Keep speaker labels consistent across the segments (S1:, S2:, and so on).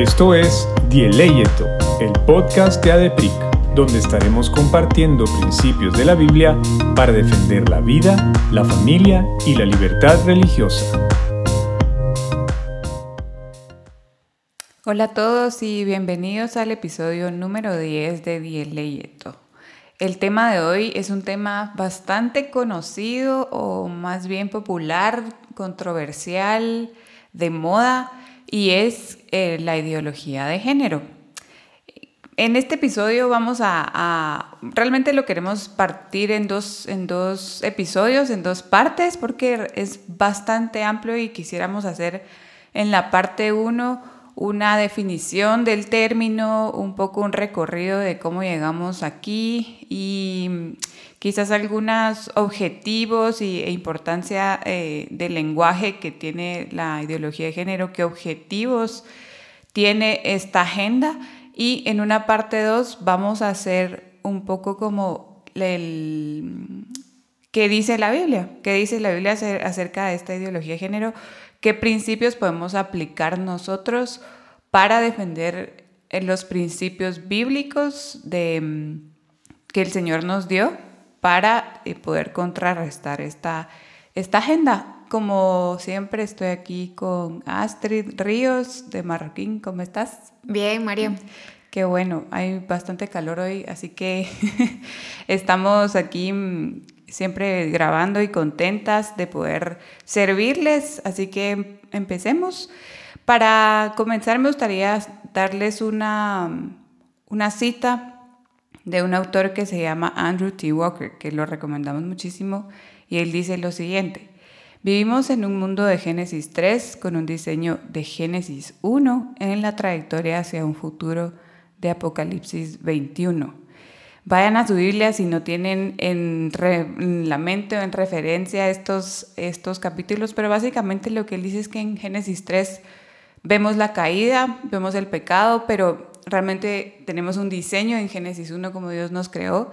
S1: Esto es Dieleyeto, el podcast de ADEPIC, donde estaremos compartiendo principios de la Biblia para defender la vida, la familia y la libertad religiosa.
S2: Hola a todos y bienvenidos al episodio número 10 de Dieleyeto. El tema de hoy es un tema bastante conocido o más bien popular, controversial, de moda y es eh, la ideología de género. En este episodio vamos a, realmente lo queremos partir en dos, en dos episodios, en dos partes, porque es bastante amplio y quisiéramos hacer en la parte 1 una definición del término, un poco un recorrido de cómo llegamos aquí y quizás algunos objetivos y, e importancia eh, del lenguaje que tiene la ideología de género, qué objetivos tiene esta agenda. Y en una parte 2 vamos a hacer un poco como el, qué dice la Biblia, qué dice la Biblia acerca de esta ideología de género, qué principios podemos aplicar nosotros para defender los principios bíblicos de, que el Señor nos dio para eh, poder contrarrestar esta, esta agenda. Como siempre estoy aquí con Astrid Ríos de Marroquín. ¿Cómo estás?
S3: Bien, María.
S2: Qué bueno, hay bastante calor hoy, así que estamos aquí mm, siempre grabando y contentas de poder servirles, así que empecemos. Para comenzar me gustaría darles una, una cita de un autor que se llama Andrew T. Walker, que lo recomendamos muchísimo, y él dice lo siguiente. Vivimos en un mundo de Génesis 3 con un diseño de Génesis 1 en la trayectoria hacia un futuro de Apocalipsis 21. Vayan a su Biblia si no tienen en, la mente o en referencia estos, estos capítulos, pero básicamente lo que él dice es que en Génesis 3 vemos la caída, vemos el pecado, pero realmente tenemos un diseño en Génesis 1 como Dios nos creó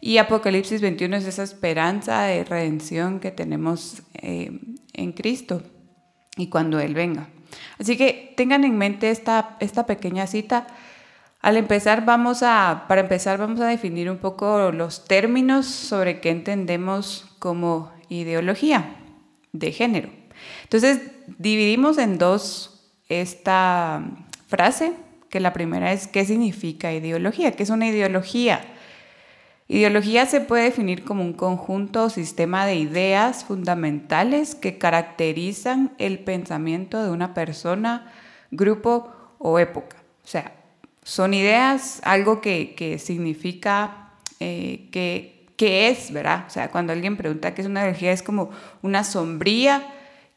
S2: y Apocalipsis 21 es esa esperanza de redención que tenemos eh, en Cristo y cuando Él venga. Así que tengan en mente esta, esta pequeña cita. Al empezar vamos a, para empezar vamos a definir un poco los términos sobre qué entendemos como ideología de género. Entonces dividimos en dos esta frase que la primera es qué significa ideología, qué es una ideología. Ideología se puede definir como un conjunto o sistema de ideas fundamentales que caracterizan el pensamiento de una persona, grupo o época. O sea, son ideas, algo que, significa eh, que, que, es, ¿verdad? O sea, cuando alguien pregunta qué es una ideología, es como una sombría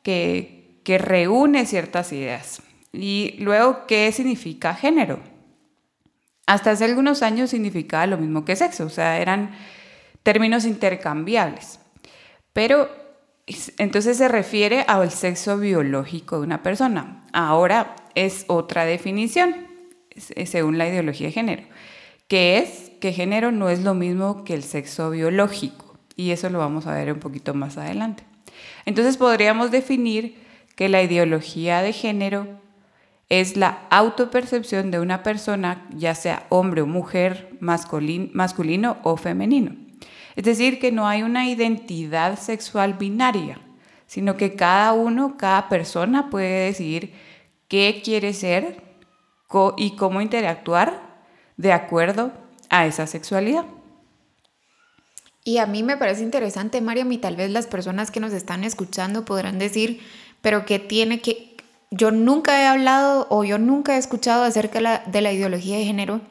S2: que, que reúne ciertas ideas. Y luego, ¿qué significa género? Hasta hace algunos años significaba lo mismo que sexo, o sea, eran términos intercambiables. Pero entonces se refiere al sexo biológico de una persona. Ahora es otra definición, según la ideología de género, que es que género no es lo mismo que el sexo biológico. Y eso lo vamos a ver un poquito más adelante. Entonces podríamos definir que la ideología de género es la autopercepción de una persona, ya sea hombre o mujer, masculino, o femenino. Es decir, que no hay una identidad sexual binaria, sino que cada uno, cada persona puede decidir qué quiere ser y cómo interactuar de acuerdo a esa sexualidad.
S3: Y a mí me parece interesante, Mariam, y tal vez las personas que nos están escuchando podrán decir, pero ¿qué tiene que, yo nunca he hablado o yo nunca he escuchado acerca de la, ideología de género,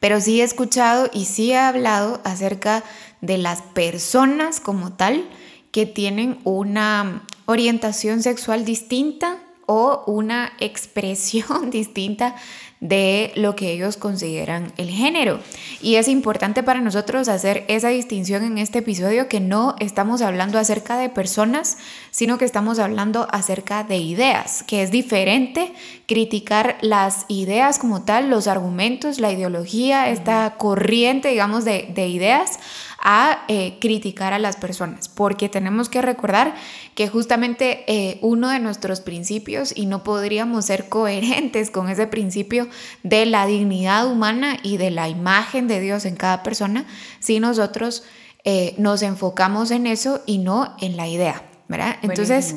S3: pero sí he escuchado y sí he hablado acerca de las personas como tal que tienen una orientación sexual distinta o una expresión distinta de lo que ellos consideran el género. Y es importante para nosotros hacer esa distinción en este episodio que no estamos hablando acerca de personas, sino que estamos hablando acerca de ideas, que es diferente criticar las ideas como tal, los argumentos, la ideología, esta corriente, digamos, de, de ideas, a eh, criticar a las personas, porque tenemos que recordar que justamente eh, uno de nuestros principios, y no podríamos ser coherentes con ese principio de la dignidad humana y de la imagen de Dios en cada persona, si nosotros eh, nos enfocamos en eso y no en la idea, ¿verdad? Entonces,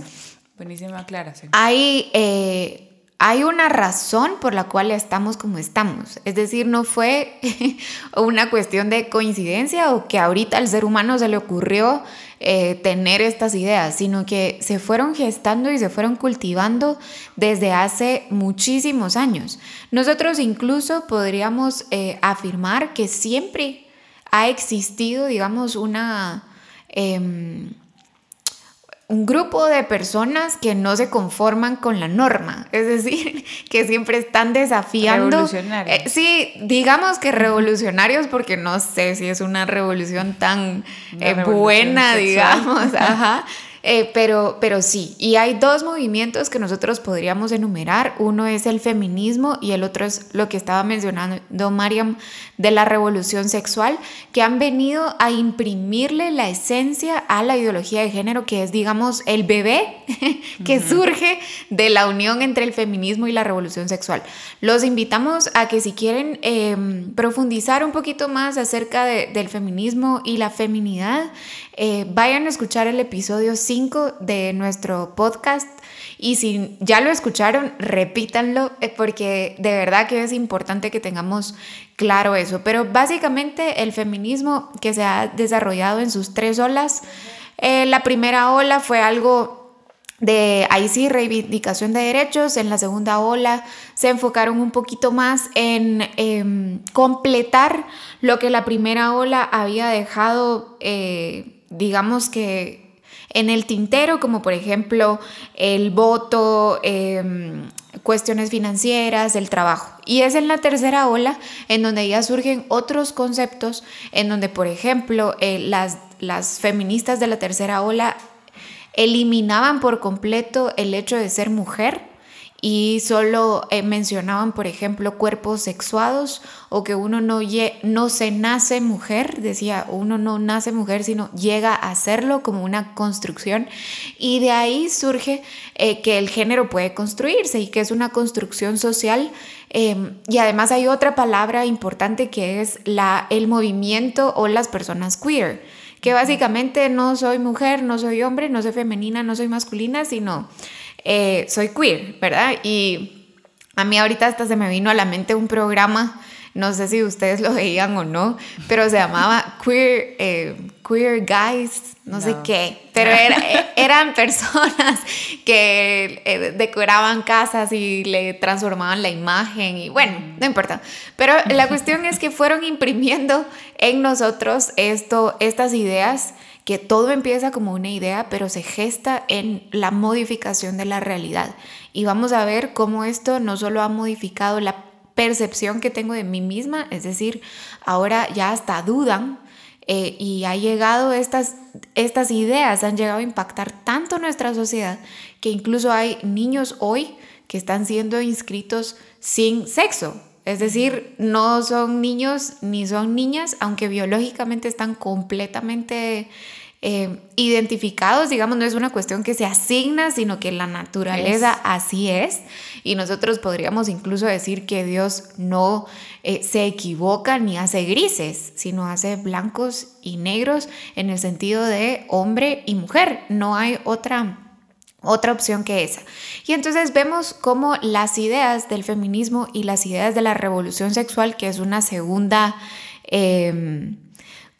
S2: buenísima aclaración.
S3: Hay hay una razón por la cual estamos como estamos. Es decir, no fue una cuestión de coincidencia o que ahorita al ser humano se le ocurrió eh, tener estas ideas, sino que se fueron gestando y se fueron cultivando desde hace muchísimos años. Nosotros incluso podríamos eh, afirmar que siempre ha existido, digamos, una... Em, un grupo de personas que no se conforman con la norma, es decir, que siempre están desafiando.
S2: Revolucionarios.
S3: Eh, sí, digamos que revolucionarios, porque no sé si es una revolución tan eh, buena, digamos. Ajá. Eh, pero, pero sí, y hay dos movimientos que nosotros podríamos enumerar. Uno es el feminismo y el otro es lo que estaba mencionando Mariam de la revolución sexual, que han venido a imprimirle la esencia a la ideología de género, que es, digamos, el bebé que surge de la unión entre el feminismo y la revolución sexual. Los invitamos a que si quieren em, profundizar un poquito más acerca del feminismo y la feminidad, eh, vayan a escuchar el episodio 5 de nuestro podcast y si ya lo escucharon, repítanlo eh, porque de verdad que es importante que tengamos claro eso. Pero básicamente el feminismo que se ha desarrollado en sus tres olas, eh, la primera ola fue algo de ahí sí reivindicación de derechos, en la segunda ola se enfocaron un poquito más en em, completar lo que la primera ola había dejado digamos que en el tintero, como por ejemplo el voto, em, cuestiones financieras, el trabajo. Y es en la tercera ola en donde ya surgen otros conceptos, en donde, por ejemplo, eh, las, las feministas de la tercera ola eliminaban por completo el hecho de ser mujer y solo eh, mencionaban, por ejemplo, cuerpos sexuados o que uno no, no se nace mujer, decía, uno no nace mujer, sino llega a serlo como una construcción. Y de ahí surge eh, que el género puede construirse y que es una construcción social. Em, y además hay otra palabra importante que es la, el movimiento o las personas queer que básicamente no soy mujer, no soy hombre, no soy femenina, no soy masculina, sino eh, soy queer, ¿verdad? Y a mí ahorita hasta se me vino a la mente un programa, no sé si ustedes lo veían o no, pero se llamaba Queer, eh, queer Guys, no, sé qué, pero eh, eran personas que decoraban casas y le transformaban la imagen y bueno, no importa. Pero la cuestión es que fueron imprimiendo en nosotros esto, estas ideas que todo empieza como una idea, pero se gesta en la modificación de la realidad. Y vamos a ver cómo esto no solo ha modificado la percepción que tengo de mí misma, es decir, ahora ya hasta dudan eh, y ha llegado estas, estas ideas, han llegado a impactar tanto nuestra sociedad que incluso hay niños hoy que están siendo inscritos sin sexo. Es decir, no son niños ni son niñas, aunque biológicamente están completamente eh, identificados, digamos, no es una cuestión que se asigna, sino que la naturaleza así es. Y nosotros podríamos incluso decir que Dios no eh, se equivoca ni hace grises, sino hace blancos y negros en el sentido de hombre y mujer. No hay otra otra opción que esa. Y entonces vemos cómo las ideas del feminismo y las ideas de la revolución sexual, que es una segunda em,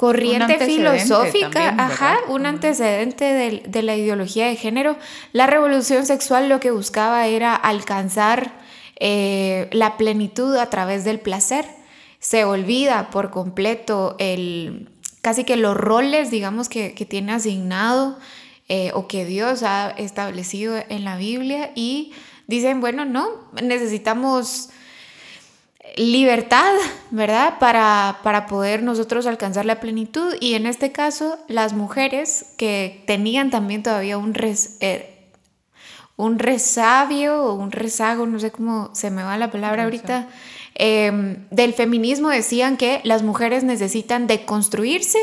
S3: corriente filosófica, ajá, un antecedente de, la ideología de género, la revolución sexual lo que buscaba era alcanzar eh, la plenitud a través del placer. Se olvida por completo el, casi que los roles, digamos, que, que tiene asignado eh, o que Dios ha establecido en la Biblia y dicen, bueno, no, necesitamos libertad, ¿verdad? Para, para poder nosotros alcanzar la plenitud y en este caso las mujeres que tenían también todavía un, res, eh, un resabio o un rezago, no sé cómo se me va la palabra ahorita, em, del feminismo decían que las mujeres necesitan deconstruirse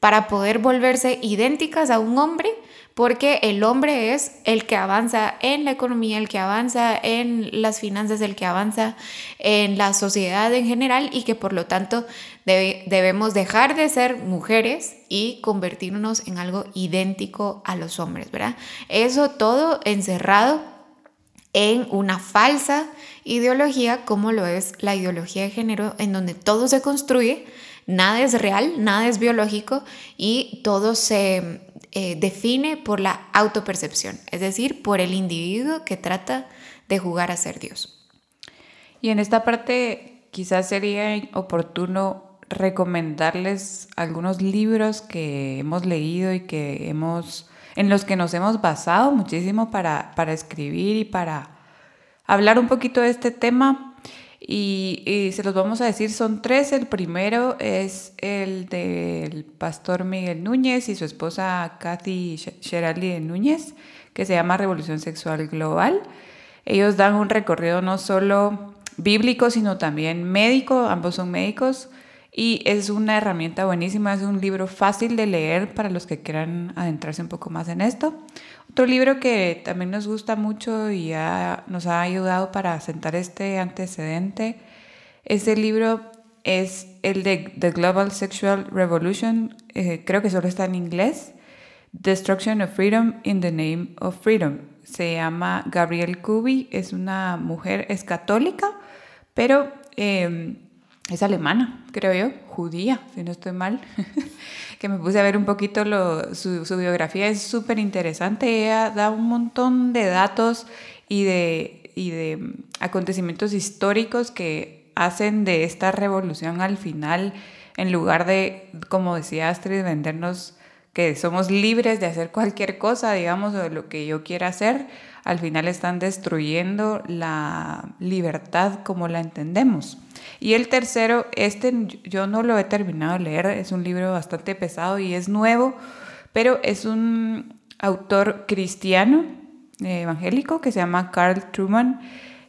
S3: para poder volverse idénticas a un hombre, porque el hombre es el que avanza en la economía, el que avanza en las finanzas, el que avanza en la sociedad en general y que por lo tanto debemos dejar de ser mujeres y convertirnos en algo idéntico a los hombres, ¿verdad? Eso todo encerrado en una falsa ideología como lo es la ideología de género, en donde todo se construye, nada es real, nada es biológico y todo se eh, define por la autopercepción, es decir, por el individuo que trata de jugar a ser Dios.
S2: Y en esta parte quizás sería oportuno recomendarles algunos libros que hemos leído y que hemos, en los que nos hemos basado muchísimo para, para escribir y para hablar un poquito de este tema y, se los vamos a decir, son tres. El primero es el del pastor Miguel Núñez y su esposa Kathy Sherali Núñez, que se llama Revolución Sexual Global. Ellos dan un recorrido no solo bíblico, sino también médico, ambos son médicos, y es una herramienta buenísima, es un libro fácil de leer para los que quieran adentrarse un poco más en esto. Otro libro que también nos gusta mucho y nos ha ayudado para sentar este antecedente, ese libro es el de The Global Sexual Revolution, eh, creo que solo está en inglés, Destruction of Freedom in the Name of Freedom. Se llama Gabrielle Kubi, es una mujer, es católica, pero em, es alemana, creo yo, judía, si no estoy mal. que me puse a ver un poquito su, biografía, es súper interesante. Ella da un montón de datos y de, y de acontecimientos históricos que hacen de esta revolución al final, en lugar de, como decía Astrid, vendernos que somos libres de hacer cualquier cosa, digamos, o de lo que yo quiera hacer, al final están destruyendo la libertad como la entendemos. Y el tercero, este yo no lo he terminado de leer, es un libro bastante pesado y es nuevo, pero es un autor cristiano eh, evangélico que se llama Carl Truman.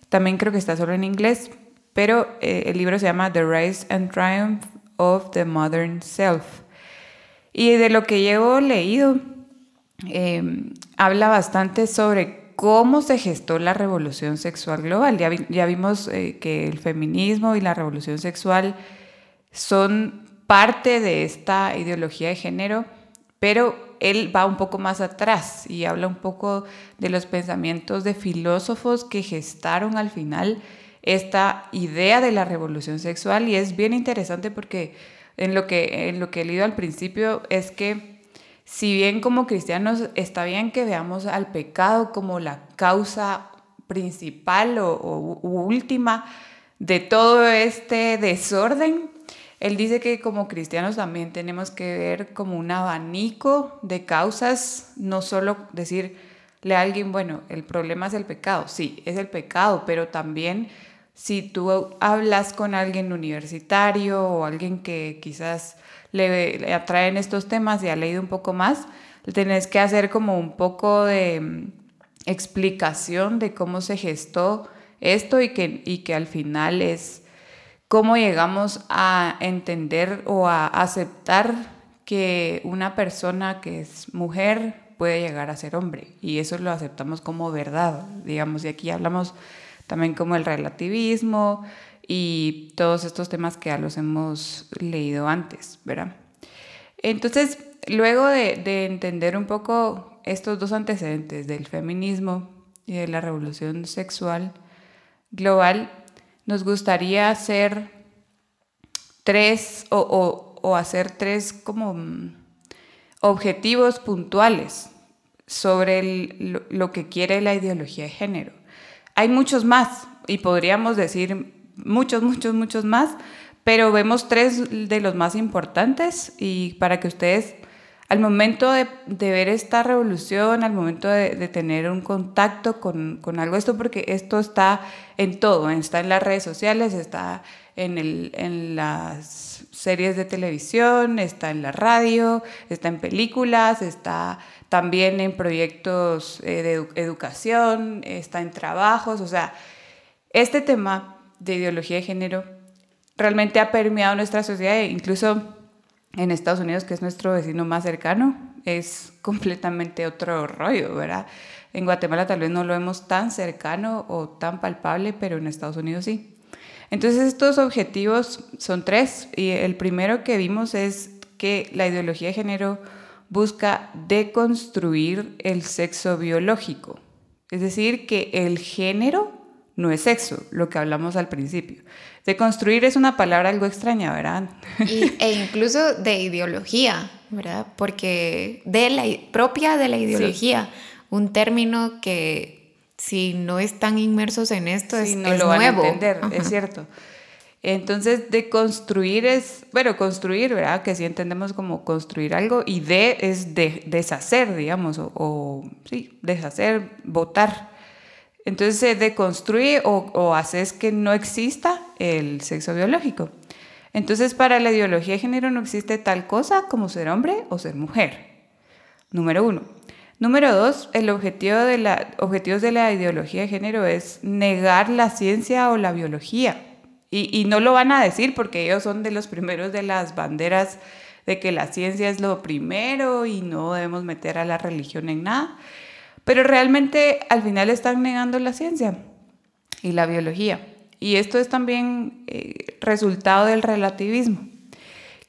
S2: También creo que está solo en inglés, pero eh, el libro se llama The Rise and Triumph of the Modern Self. Y de lo que llevo leído, eh, habla bastante sobre cómo se gestó la revolución sexual global. Ya, vimos eh, que el feminismo y la revolución sexual son parte de esta ideología de género, pero él va un poco más atrás y habla un poco de los pensamientos de filósofos que gestaron al final esta idea de la revolución sexual y es bien interesante porque en lo que, en lo que he leído al principio es que si bien como cristianos está bien que veamos al pecado como la causa principal o, última de todo este desorden, él dice que como cristianos también tenemos que ver como un abanico de causas, no solo decirle a alguien, bueno, el problema es el pecado, sí, es el pecado, pero también si tú hablas con alguien universitario o alguien que quizás le, atraen estos temas y ha leído un poco más, tenés que hacer como un poco de mm, explicación de cómo se gestó esto y que, y que al final es cómo llegamos a entender o a aceptar que una persona que es mujer puede llegar a ser hombre. Y eso lo aceptamos como verdad, digamos, y aquí hablamos también como el relativismo, y todos estos temas que ya los hemos leído antes, ¿verdad? Entonces, luego de, entender un poco estos dos antecedentes del feminismo y de la revolución sexual global, nos gustaría hacer tres o, hacer tres como mm, objetivos puntuales sobre lo que quiere la ideología de género. Hay muchos más y podríamos decir muchos, muchos, muchos más, pero vemos tres de los más importantes y para que ustedes al momento de, ver esta revolución, al momento de, tener un contacto con, algo, esto porque esto está en todo, está en las redes sociales, está en, en las series de televisión, está en la radio, está en películas, está también en proyectos eh, de educación, está en trabajos, o sea, este tema de ideología de género realmente ha permeado nuestra sociedad e incluso en Estados Unidos, que es nuestro vecino más cercano, es completamente otro rollo, ¿verdad? En Guatemala tal vez no lo vemos tan cercano o tan palpable, pero en Estados Unidos sí. Entonces estos objetivos son tres y el primero que vimos es que la ideología de género busca deconstruir el sexo biológico. Es decir, que el género no es sexo, lo que hablamos al principio. Deconstruir es una palabra algo extraña, ¿verdad?
S3: e incluso de ideología, ¿verdad? Porque de la propia de la ideología, un término que si no están inmersos en esto, es, no lo van a entender,
S2: es cierto. Entonces, de construir es, bueno, construir, ¿verdad? Que sí entendemos como construir algo, y de es de, deshacer, digamos, o, sí, deshacer, votar. Entonces, se deconstruye o, o haces que no exista el sexo biológico. Entonces, para la ideología de género no existe tal cosa como ser hombre o ser mujer. Número uno. Número dos, el objetivo de la, objetivos de la ideología de género es negar la ciencia o la biología. Y, y, no lo van a decir porque ellos son de los primeros de las banderas de que la ciencia es lo primero y no debemos meter a la religión en nada. Pero realmente al final están negando la ciencia y la biología. Y esto es también eh, resultado del relativismo.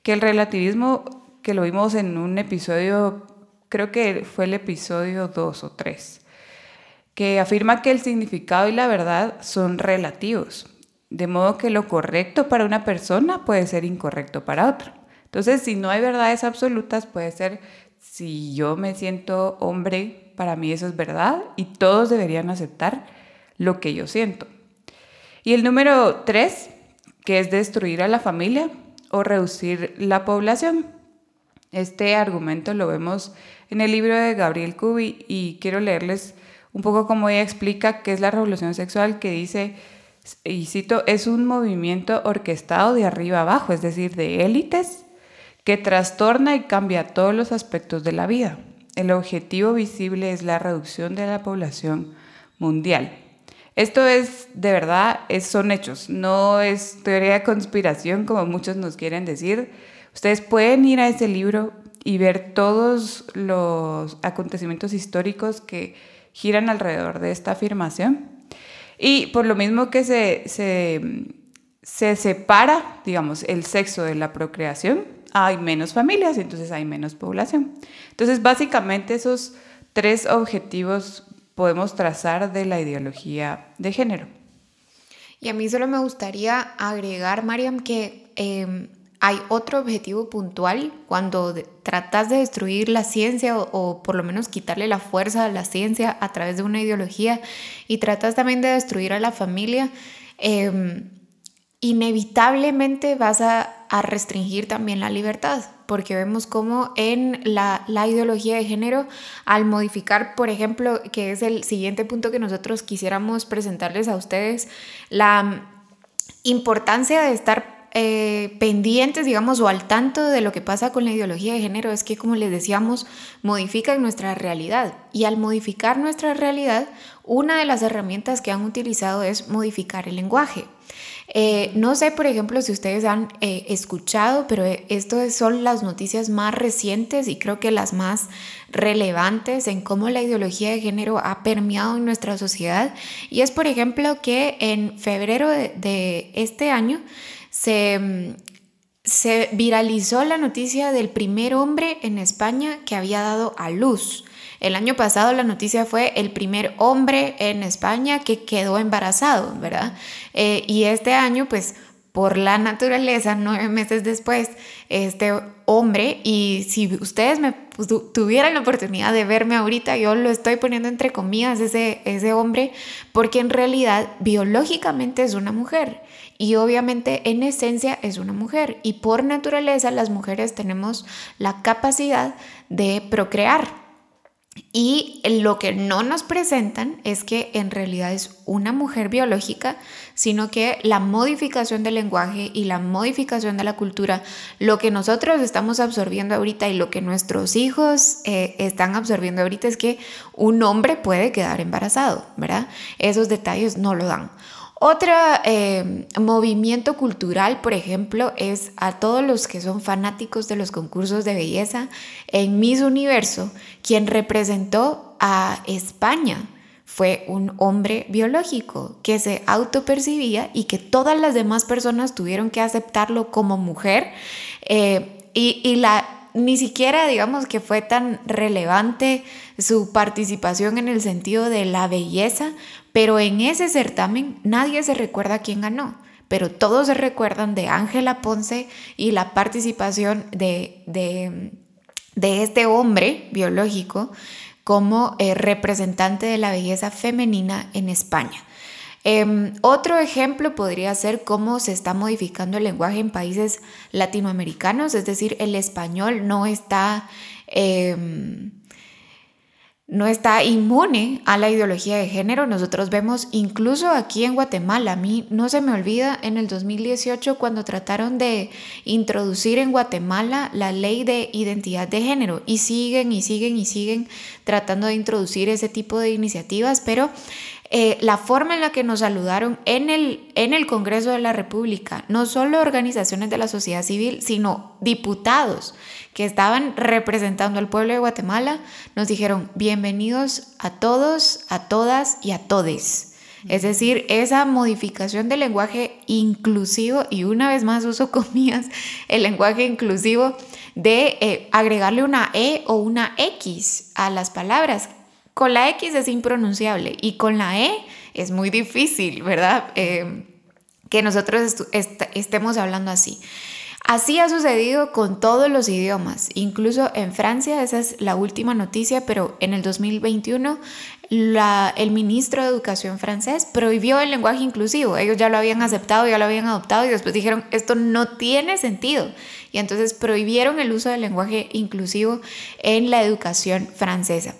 S2: Que el relativismo, que lo vimos en un episodio creo que fue el episodio 2 o 3, que afirma que el significado y la verdad son relativos, de modo que lo correcto para una persona puede ser incorrecto para otra. Entonces, si no hay verdades absolutas, puede ser, si yo me siento hombre, para mí eso es verdad y todos deberían aceptar lo que yo siento. Y el número 3, que es destruir a la familia o reducir la población. Este argumento lo vemos en el libro de Gabriel Cubi y quiero leerles un poco cómo ella explica qué es la revolución sexual, que dice, y cito, es un movimiento orquestado de arriba abajo, es decir, de élites, que trastorna y cambia todos los aspectos de la vida. El objetivo visible es la reducción de la población mundial. Esto es, de verdad, son hechos, no es teoría de conspiración como muchos nos quieren decir. Ustedes pueden ir a ese libro, y ver todos los acontecimientos históricos que giran alrededor de esta afirmación. Y por lo mismo que se, se, separa, digamos, el sexo de la procreación, hay menos familias, entonces hay menos población. Entonces, básicamente esos tres objetivos podemos trazar de la ideología de género.
S3: Y a mí solo me gustaría agregar, Mariam, que em, hay otro objetivo puntual cuando tratas de destruir la ciencia o, por lo menos quitarle la fuerza a la ciencia a través de una ideología y tratas también de destruir a la familia, em, inevitablemente vas a, restringir también la libertad, porque vemos cómo en la, la, ideología de género, al modificar, por ejemplo, que es el siguiente punto que nosotros quisiéramos presentarles a ustedes, la importancia de estar eh, pendientes, digamos, o al tanto de lo que pasa con la ideología de género es que, como les decíamos, modifican nuestra realidad. Y al modificar nuestra realidad, una de las herramientas que han utilizado es modificar el lenguaje. Eh, no sé, por ejemplo, si ustedes han eh, escuchado, pero estas son las noticias más recientes y creo que las más relevantes en cómo la ideología de género ha permeado en nuestra sociedad. Y es, por ejemplo, que en febrero de este año se, se viralizó la noticia del primer hombre en España que había dado a luz. El año pasado la noticia fue el primer hombre en España que quedó embarazado, ¿verdad? Eh, y este año, pues por la naturaleza, nueve meses después, este hombre, y si ustedes me tuvieran la oportunidad de verme ahorita, yo lo estoy poniendo entre comillas, ese, ese hombre, porque en realidad biológicamente es una mujer y obviamente en esencia es una mujer y por naturaleza las mujeres tenemos la capacidad de procrear. Y lo que no nos presentan es que en realidad es una mujer biológica, sino que la modificación del lenguaje y la modificación de la cultura, lo que nosotros estamos absorbiendo ahorita y lo que nuestros hijos eh, están absorbiendo ahorita es que un hombre puede quedar embarazado, ¿verdad? Esos detalles no lo dan. Otro eh, movimiento cultural, por ejemplo, es a todos los que son fanáticos de los concursos de belleza. En Miss Universo, quien representó a España fue un hombre biológico que se autopercibía y que todas las demás personas tuvieron que aceptarlo como mujer. Eh, y, y la ni siquiera digamos que fue tan relevante su participación en el sentido de la belleza, pero en ese certamen nadie se recuerda quién ganó, pero todos se recuerdan de Ángela Ponce y la participación de, de, este hombre biológico como eh, representante de la belleza femenina en España. Em, otro ejemplo podría ser cómo se está modificando el lenguaje en países latinoamericanos, es decir, el español no está... Em, no está inmune a la ideología de género. Nosotros vemos incluso aquí en Guatemala, a mí no se me olvida en el 2018 cuando trataron de introducir en Guatemala la ley de identidad de género y siguen y siguen y siguen tratando de introducir ese tipo de iniciativas, pero eh, la forma en la que nos saludaron en el, en el Congreso de la República, no solo organizaciones de la sociedad civil, sino diputados que estaban representando al pueblo de Guatemala, nos dijeron bienvenidos a todos, a todas y a todes. Es decir, esa modificación del lenguaje inclusivo, y una vez más uso comillas, el lenguaje inclusivo de eh, agregarle una E o una X a las palabras con la X es impronunciable y con la E es muy difícil, ¿verdad? Eh, que nosotros estemos hablando así. Así ha sucedido con todos los idiomas, incluso en Francia, esa es la última noticia, pero en el 2021 la, el ministro de Educación francés prohibió el lenguaje inclusivo. Ellos ya lo habían aceptado, ya lo habían adoptado y después dijeron, esto no tiene sentido. Y entonces prohibieron el uso del lenguaje inclusivo en la educación francesa.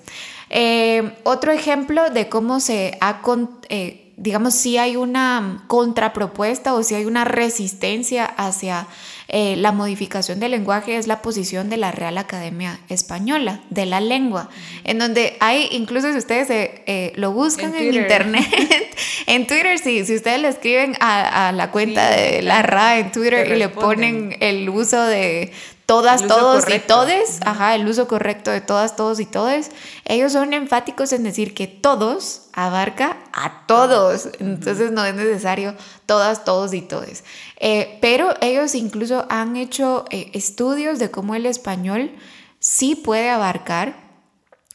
S3: Eh, otro ejemplo de cómo se ha, eh, digamos, si hay una contrapropuesta o si hay una resistencia hacia eh, la modificación del lenguaje es la posición de la Real Academia Española, de la lengua, en donde hay, incluso si ustedes lo buscan en, internet, en Twitter, sí, si ustedes le escriben a, la cuenta de la RA en Twitter y le ponen el uso de todas, todos y todes, ajá, el uso correcto de todas, todos y todes, ellos son enfáticos en decir que todos abarca a todos, entonces no es necesario todas, todos y todes. Eh, pero ellos incluso han hecho eh, estudios de cómo el español sí puede abarcar,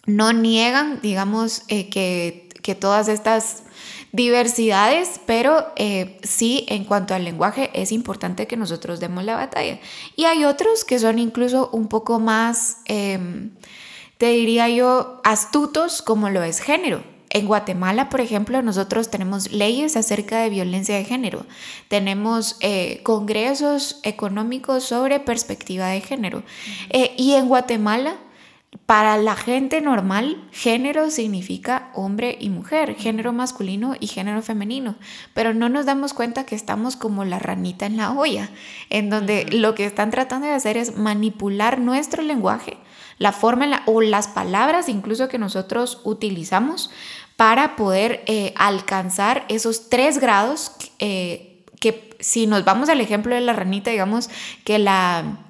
S3: no niegan, digamos, eh, que, que todas estas diversidades, pero eh, sí en cuanto al lenguaje es importante que nosotros demos la batalla. Y hay otros que son incluso un poco más, em, te diría yo, astutos como lo es género. En Guatemala, por ejemplo, nosotros tenemos leyes acerca de violencia de género, tenemos eh, congresos económicos sobre perspectiva de género. Eh, y en Guatemala para la gente normal, género significa hombre y mujer, género masculino y género femenino, pero no nos damos cuenta que estamos como la ranita en la olla, en donde lo que están tratando de hacer es manipular nuestro lenguaje, la forma o las palabras incluso que nosotros utilizamos para poder eh, alcanzar esos tres grados eh, que si nos vamos al ejemplo de la ranita, digamos que la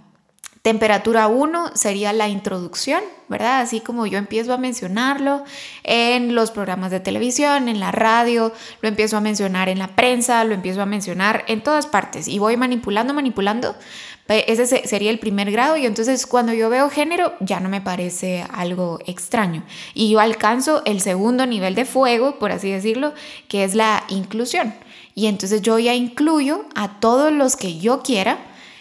S3: Temperatura 1 sería la introducción, ¿verdad? Así como yo empiezo a mencionarlo en los programas de televisión, en la radio, lo empiezo a mencionar en la prensa, lo empiezo a mencionar en todas partes y voy manipulando, manipulando. Ese sería el primer grado y entonces cuando yo veo género ya no me parece algo extraño. Y yo alcanzo el segundo nivel de fuego, por así decirlo, que es la inclusión. Y entonces yo ya incluyo a todos los que yo quiera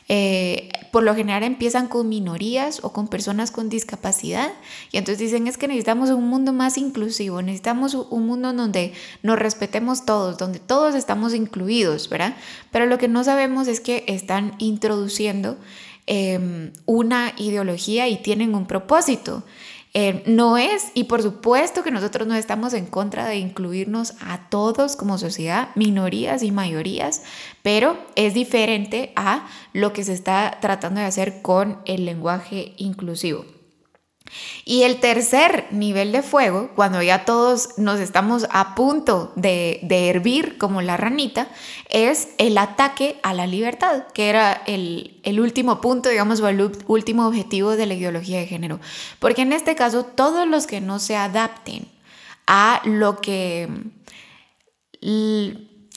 S3: eh, por lo general empiezan con minorías o con personas con discapacidad y entonces dicen es que necesitamos un mundo más inclusivo, necesitamos un mundo donde nos respetemos todos, donde todos estamos incluidos, ¿verdad? Pero lo que no sabemos es que están introduciendo em, una ideología y tienen un propósito. Eh, no es, y por supuesto que nosotros no estamos en contra de incluirnos a todos como sociedad, minorías y mayorías, pero es diferente a lo que se está tratando de hacer con el lenguaje inclusivo. Y el tercer nivel de fuego, cuando ya todos nos estamos a punto de, hervir como la ranita, es el ataque a la libertad, que era el, el último punto, digamos, o el último objetivo de la ideología de género. Porque en este caso, todos los que no se adapten a lo que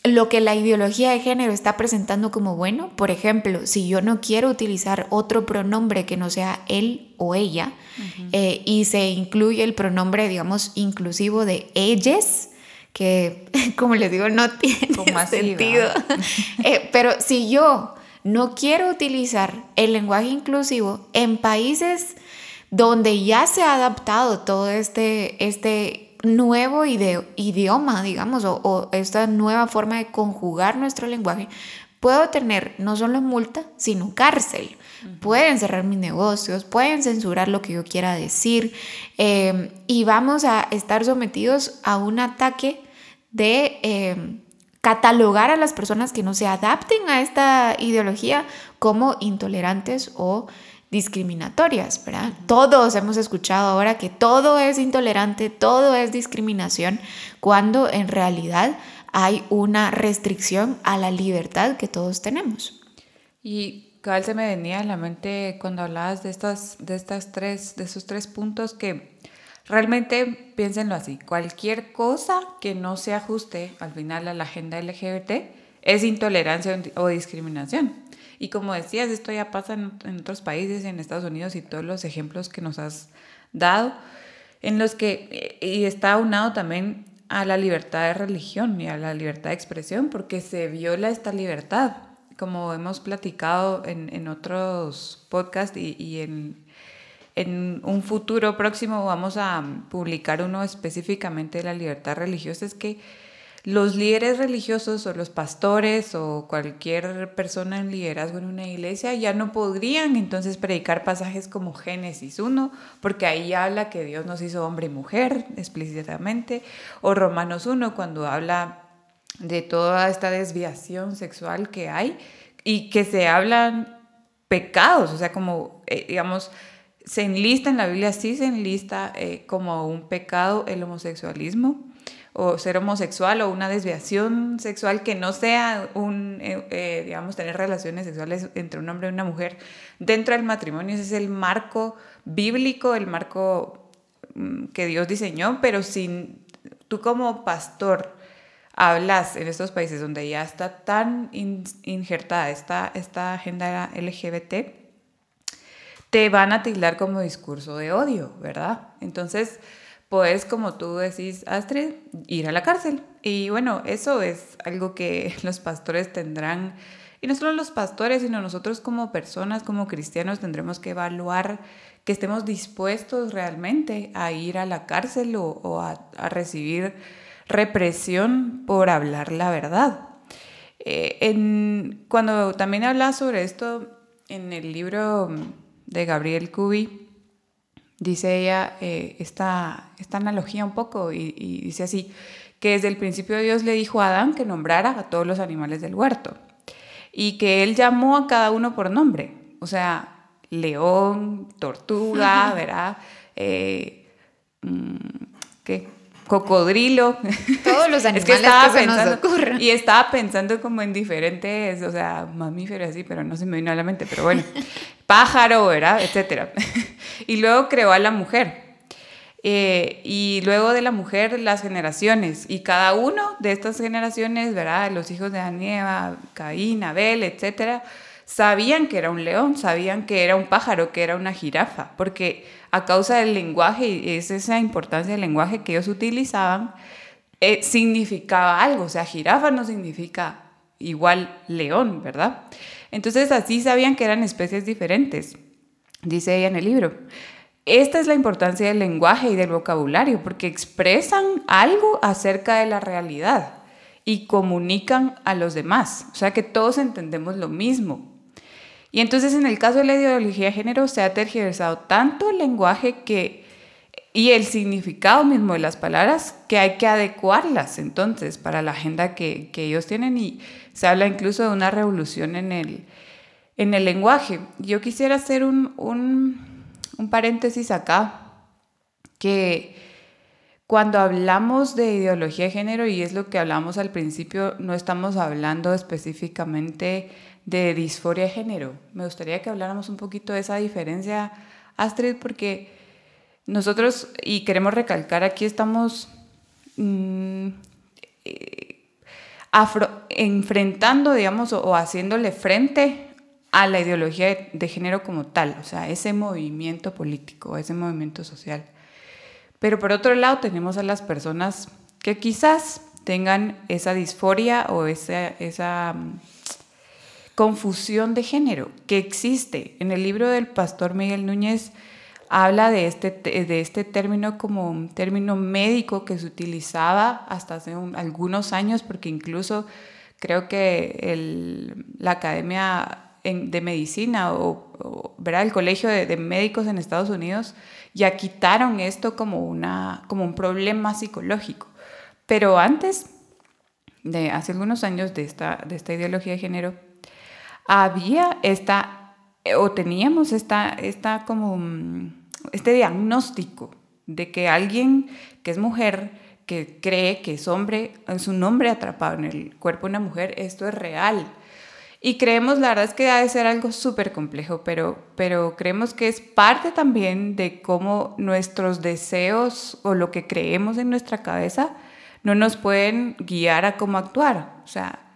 S3: lo que la ideología de género está presentando como bueno. Por ejemplo, si yo no quiero utilizar otro pronombre que no sea él o ella eh, y se incluye el pronombre, digamos, inclusivo de ellas, que como les digo, no tiene sentido. Eh, pero si yo no quiero utilizar el lenguaje inclusivo en países donde ya se ha adaptado todo este, este nuevo idioma, digamos, o, esta nueva forma de conjugar nuestro lenguaje, puedo tener no solo multa, sino cárcel. Pueden cerrar mis negocios, pueden censurar lo que yo quiera decir em, y vamos a estar sometidos a un ataque de em, catalogar a las personas que no se adapten a esta ideología como intolerantes o discriminatorias, ¿verdad? Todos hemos escuchado ahora que todo es intolerante, todo es discriminación, cuando en realidad hay una restricción a la libertad que todos tenemos.
S2: Y cabal se me venía a la mente cuando hablabas de estas, de estas tres, de esos tres puntos que realmente piénsenlo así, cualquier cosa que no se ajuste al final a la agenda LGBT es intolerancia o discriminación. Y como decías, esto ya pasa en, otros países, en Estados Unidos y todos los ejemplos que nos has dado, en los que, y está aunado también a la libertad de religión y a la libertad de expresión, porque se viola esta libertad, como hemos platicado en, en otros podcasts y, y en, en un futuro próximo vamos a publicar uno específicamente de la libertad religiosa, es que los líderes religiosos o los pastores o cualquier persona en liderazgo en una iglesia ya no podrían entonces predicar pasajes como Génesis 1, porque ahí habla que Dios nos hizo hombre y mujer explícitamente, o Romanos 1 cuando habla de toda esta desviación sexual que hay y que se hablan pecados, o sea, como, eh, digamos, se enlista en la Biblia, sí se enlista eh, como un pecado el homosexualismo, o ser homosexual o una desviación sexual que no sea un, eh, eh, digamos, tener relaciones sexuales entre un hombre y una mujer dentro del matrimonio. Ese es el marco bíblico, el marco mm, que Dios diseñó, pero si tú como pastor hablas en estos países donde ya está tan injertada esta, esta agenda LGBT, te van a tildar como discurso de odio, ¿verdad? Entonces, pues como tú decís, Astrid, ir a la cárcel. Y bueno, eso es algo que los pastores tendrán, y no solo los pastores, sino nosotros como personas, como cristianos, tendremos que evaluar que estemos dispuestos realmente a ir a la cárcel o, a, recibir represión por hablar la verdad. Eh, cuando también habla sobre esto en el libro de Gabriel Cubi, dice ella eh, esta, esta, analogía un poco y, dice así, que desde el principio Dios le dijo a Adán que nombrara a todos los animales del huerto y que él llamó a cada uno por nombre, o sea, león, tortuga, ¿verdad? Eh, mm, ¿Qué? Cocodrilo.
S3: Todos los animales que, estaba pensando,
S2: Y estaba pensando como en diferentes, o sea, mamíferos así, pero no se me vino a la mente, pero bueno, pájaro, ¿verdad? Etcétera. y luego creó a la mujer. Eh, y luego de la mujer las generaciones y cada uno de estas generaciones, ¿verdad? Los hijos de Eva, Caín, Abel, etcétera, sabían que era un león, sabían que era un pájaro, que era una jirafa, porque a causa del lenguaje, y es esa importancia del lenguaje que ellos utilizaban, eh, significaba algo, o sea, jirafa no significa igual león, ¿verdad? Entonces así sabían que eran especies diferentes, dice ella en el libro. Esta es la importancia del lenguaje y del vocabulario, porque expresan algo acerca de la realidad y comunican a los demás, o sea que todos entendemos lo mismo. Y entonces en el caso de la ideología de género se ha tergiversado tanto el lenguaje que, y el significado mismo de las palabras que hay que adecuarlas entonces para la agenda que, que ellos tienen y se habla incluso de una revolución en el, en el lenguaje. Yo quisiera hacer un, un, un paréntesis acá, que cuando hablamos de ideología de género, y es lo que hablamos al principio, no estamos hablando específicamente de disforia de género. Me gustaría que habláramos un poquito de esa diferencia, Astrid, porque nosotros, y queremos recalcar, aquí estamos mm, eh, enfrentando, digamos, o, haciéndole frente a la ideología de, género como tal, o sea, ese movimiento político, ese movimiento social. Pero por otro lado tenemos a las personas que quizás tengan esa disforia o esa, confusión de género que existe. En el libro del pastor Miguel Núñez habla de este, de este término como un término médico que se utilizaba hasta hace algunos años, porque incluso creo que el, la Academia de Medicina o, el Colegio de, Médicos en Estados Unidos ya quitaron esto como, una, como un problema psicológico. Pero antes, de hace algunos años de esta, de esta ideología de género, había esta o teníamos esta, esta como, mm, este diagnóstico de que alguien que es mujer, que cree que es hombre, es un hombre atrapado en el cuerpo de una mujer, esto es real. Y creemos, la verdad es que ha de ser algo súper complejo, pero, pero creemos que es parte también de cómo nuestros deseos o lo que creemos en nuestra cabeza no nos pueden guiar a cómo actuar. O sea,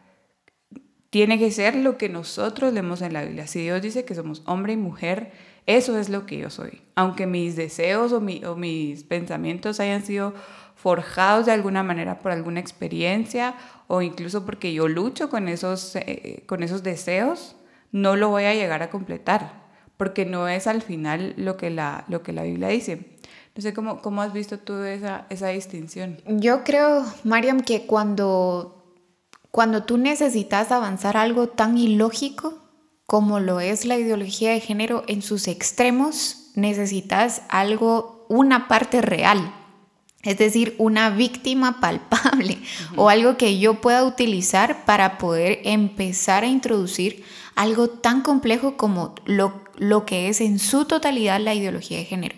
S2: tiene que ser lo que nosotros leemos en la Biblia. Si Dios dice que somos hombre y mujer, eso es lo que yo soy. Aunque mis deseos o, mis pensamientos hayan sido forjados de alguna manera por alguna experiencia o incluso porque yo lucho con esos, eh, con esos deseos, no lo voy a llegar a completar, porque no es al final lo que la, lo que la Biblia dice. No sé cómo, cómo has visto tú esa, esa distinción.
S3: Yo creo, Mariam, que cuando cuando tú necesitas avanzar algo tan ilógico como lo es la ideología de género en sus extremos, necesitas algo, una parte real, es decir, una víctima palpable o algo que yo pueda utilizar para poder empezar a introducir algo tan complejo como lo, lo que es en su totalidad la ideología de género.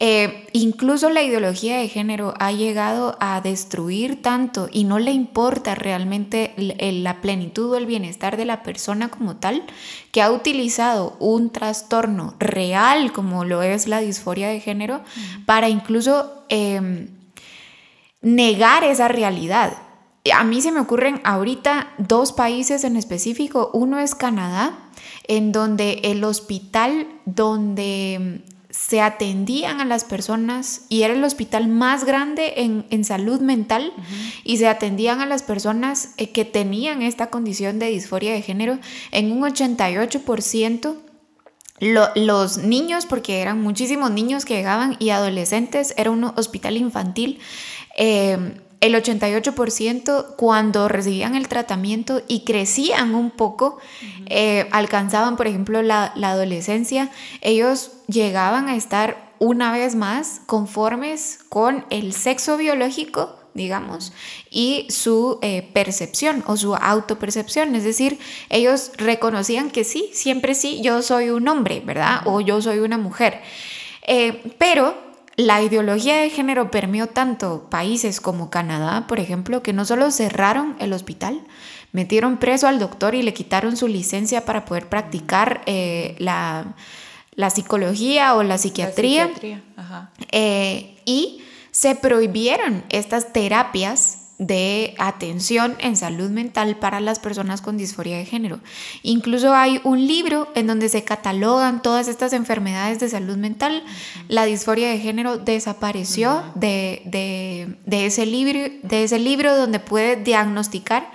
S3: Eh, incluso la ideología de género ha llegado a destruir tanto y no le importa realmente la plenitud o el bienestar de la persona como tal, que ha utilizado un trastorno real como lo es la disforia de género para incluso em, negar esa realidad. A mí se me ocurren ahorita dos países en específico. Uno es Canadá, en donde el hospital donde se atendían a las personas y era el hospital más grande en, salud mental y se atendían a las personas eh, que tenían esta condición de disforia de género en un 88%. los niños, porque eran muchísimos niños que llegaban y adolescentes, era un hospital infantil. Eh, el 88% cuando recibían el tratamiento y crecían un poco, eh, alcanzaban, por ejemplo, la, adolescencia, ellos llegaban a estar una vez más conformes con el sexo biológico digamos, y su eh, percepción o su autopercepción. Es decir, ellos reconocían que sí, siempre sí, yo soy un hombre, ¿verdad? O yo soy una mujer. Eh, pero la ideología de género permeó tanto países como Canadá, por ejemplo, que no solo cerraron el hospital, metieron preso al doctor y le quitaron su licencia para poder practicar eh, la, psicología o la psiquiatría. Eh, y se prohibieron estas terapias de atención en salud mental para las personas con disforia de género. Incluso hay un libro en donde se catalogan todas estas enfermedades de salud mental. La disforia de género desapareció de, ese libro, de ese libro donde puede diagnosticar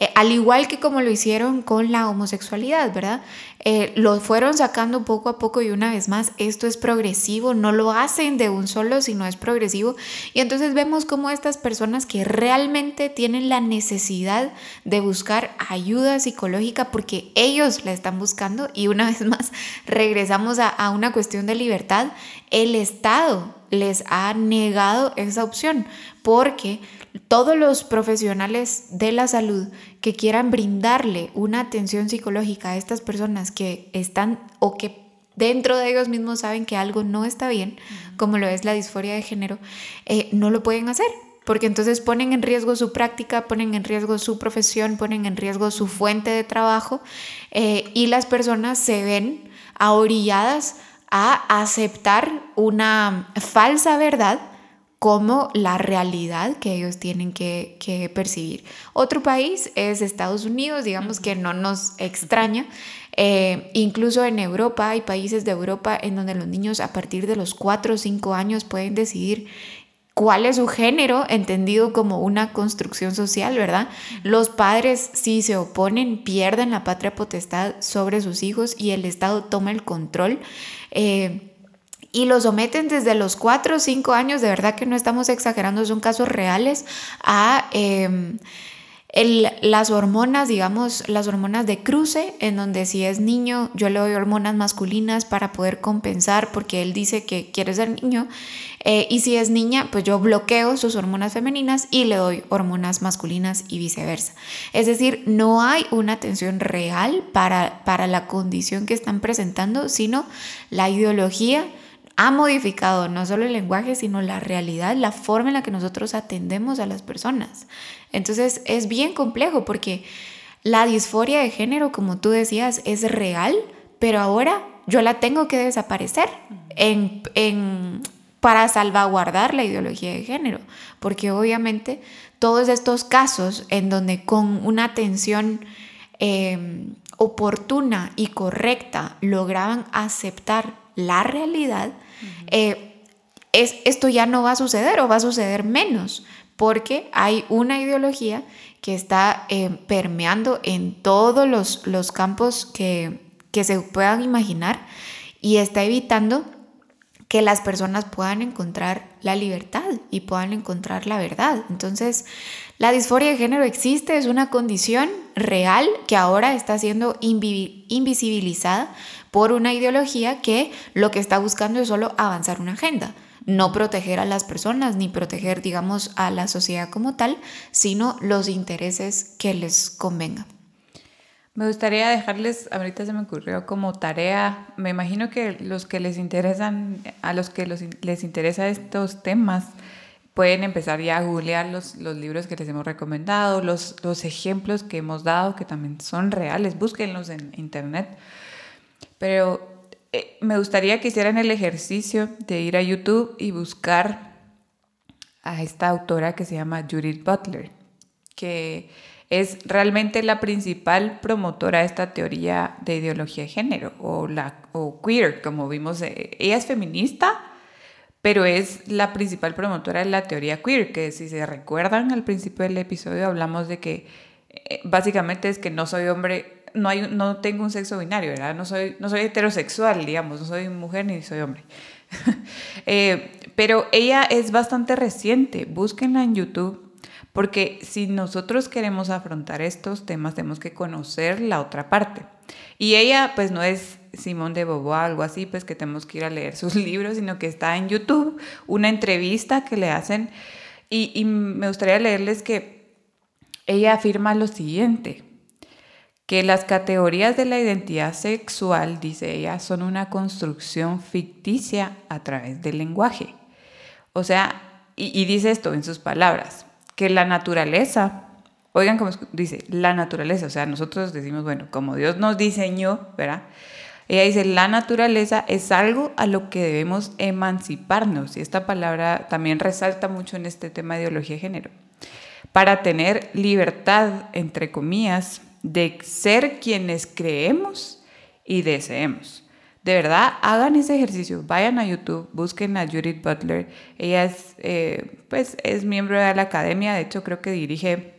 S3: eh, al igual que como lo hicieron con la homosexualidad, ¿verdad? Eh, lo fueron sacando poco a poco y una vez más, esto es progresivo, no lo hacen de un solo, sino es progresivo. Y entonces vemos cómo estas personas que realmente tienen la necesidad de buscar ayuda psicológica porque ellos la están buscando y una vez más regresamos a, a una cuestión de libertad, el Estado les ha negado esa opción porque todos los profesionales de la salud que quieran brindarle una atención psicológica a estas personas que están o que dentro de ellos mismos saben que algo no está bien, como lo es la disforia de género, eh, no lo pueden hacer. Porque entonces ponen en riesgo su práctica, ponen en riesgo su profesión, ponen en riesgo su fuente de trabajo eh, y las personas se ven ahorilladas a aceptar una falsa verdad como la realidad que ellos tienen que, percibir. Otro país es Estados Unidos, digamos que no nos extraña. Eh, incluso en Europa hay países de Europa en donde los niños a partir de los 4 o 5 años pueden decidir cuál es su género, entendido como una construcción social, ¿verdad? Los padres, si se oponen, pierden la patria potestad sobre sus hijos y el Estado toma el control. Eh, y lo someten desde los 4 o 5 años, de verdad que no estamos exagerando, son casos reales, a em, las hormonas, digamos, las hormonas de cruce, en donde si es niño, yo le doy hormonas masculinas para poder compensar, porque él dice que quiere ser niño, eh, y si es niña, pues yo bloqueo sus hormonas femeninas y le doy hormonas masculinas y viceversa. Es decir, no hay una atención real para, para la condición que están presentando, sino la ideología ha modificado no solo el lenguaje, sino la realidad, la forma en la que nosotros atendemos a las personas. Entonces es bien complejo porque la disforia de género, como tú decías, es real, pero ahora yo la tengo que desaparecer en, en, para salvaguardar la ideología de género, porque obviamente todos estos casos en donde con una atención em, oportuna y correcta lograban aceptar la realidad, eh, es, esto ya no va a suceder o va a suceder menos, porque hay una ideología que está eh, permeando en todos los, los campos que, que se puedan imaginar y está evitando que las personas puedan encontrar la libertad y puedan encontrar la verdad. Entonces, la disforia de género existe, es una condición real que ahora está siendo invisibilizada por una ideología que lo que está buscando es solo avanzar una agenda, no proteger a las personas ni proteger, digamos, a la sociedad como tal, sino los intereses que les convenga.
S2: Me gustaría dejarles, ahorita se me ocurrió como tarea, me imagino que los que les interesan, a los que les interesa estos temas, pueden empezar ya a googlear los, los libros que les hemos recomendado, los, los ejemplos que hemos dado, que también son reales, búsquenlos en internet pero eh, me gustaría que hicieran el ejercicio de ir a YouTube y buscar a esta autora que se llama Judith Butler, que es realmente la principal promotora de esta teoría de ideología de género o, la, o queer, como vimos. Eh, ella es feminista, pero es la principal promotora de la teoría queer, que si se recuerdan al principio del episodio hablamos de que eh, básicamente es que no soy hombre no, hay, no tengo un sexo binario, ¿verdad? No soy, no soy heterosexual, digamos, no soy mujer ni soy hombre. Eh, pero ella es bastante reciente, búsquenla en YouTube, porque si nosotros queremos afrontar estos temas, tenemos que conocer la otra parte. Y ella, pues no es Simón de Bobo, algo así, pues que tenemos que ir a leer sus libros, sino que está en YouTube, una entrevista que le hacen. Y, y me gustaría leerles que ella afirma lo siguiente que las categorías de la identidad sexual, dice ella, son una construcción ficticia a través del lenguaje. O sea, y, dice esto en sus palabras, que la naturaleza, oigan cómo dice, la naturaleza, o sea, nosotros decimos, bueno, como Dios nos diseñó, ¿verdad? Ella dice, la naturaleza es algo a lo que debemos emanciparnos, y esta palabra también resalta mucho en este tema de ideología de género, para tener libertad, entre comillas, de ser quienes creemos y deseemos. De verdad, hagan ese ejercicio. Vayan a YouTube, busquen a Judith Butler. Ella es, eh, pues, es miembro de la academia. De hecho, creo que dirige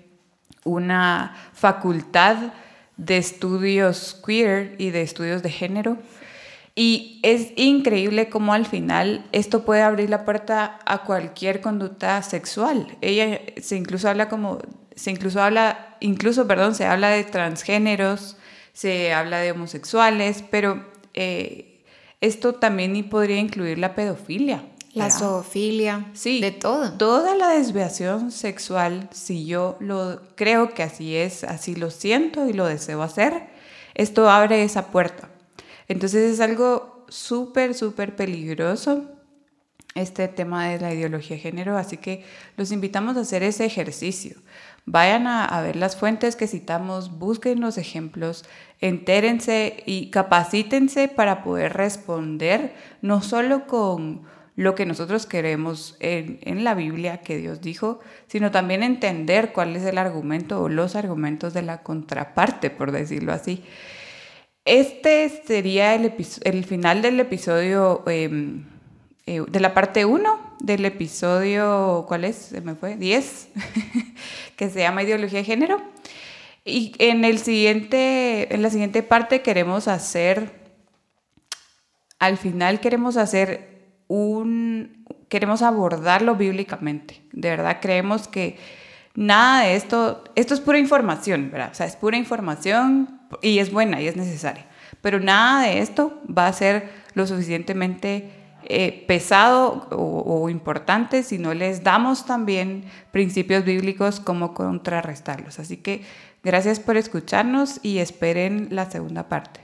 S2: una facultad de estudios queer y de estudios de género. Y es increíble cómo al final esto puede abrir la puerta a cualquier conducta sexual. Ella se incluso habla como se incluso habla, incluso, perdón, se habla de transgéneros, se habla de homosexuales, pero eh, esto también podría incluir la pedofilia.
S3: La zoofilia,
S2: sí,
S3: de todo.
S2: Toda la desviación sexual, si yo lo creo que así es, así lo siento y lo deseo hacer, esto abre esa puerta. Entonces es algo súper, súper peligroso este tema de la ideología de género, así que los invitamos a hacer ese ejercicio. Vayan a, ver las fuentes que citamos, busquen los ejemplos, entérense y capacítense para poder responder no solo con lo que nosotros queremos en, en, la Biblia que Dios dijo, sino también entender cuál es el argumento o los argumentos de la contraparte, por decirlo así. Este sería el, el final del episodio em, eh, de la parte 1 del episodio, ¿cuál es? Se me fue, 10, que se llama Ideología de Género. Y en, el siguiente, en la siguiente parte queremos hacer, al final queremos hacer un, queremos abordarlo bíblicamente. De verdad creemos que nada de esto, esto es pura información, ¿verdad? O sea, es pura información y es buena y es necesaria. Pero nada de esto va a ser lo suficientemente eh, pesado o, importante si no les damos también principios bíblicos como contrarrestarlos. Así que gracias por escucharnos y esperen la segunda parte.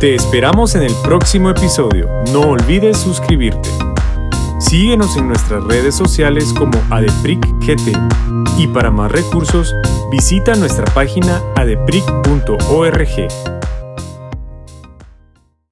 S1: Te esperamos en el próximo episodio. No olvides suscribirte. Síguenos en nuestras redes sociales como ADEPRICGT y para más recursos visita nuestra página adepric.org.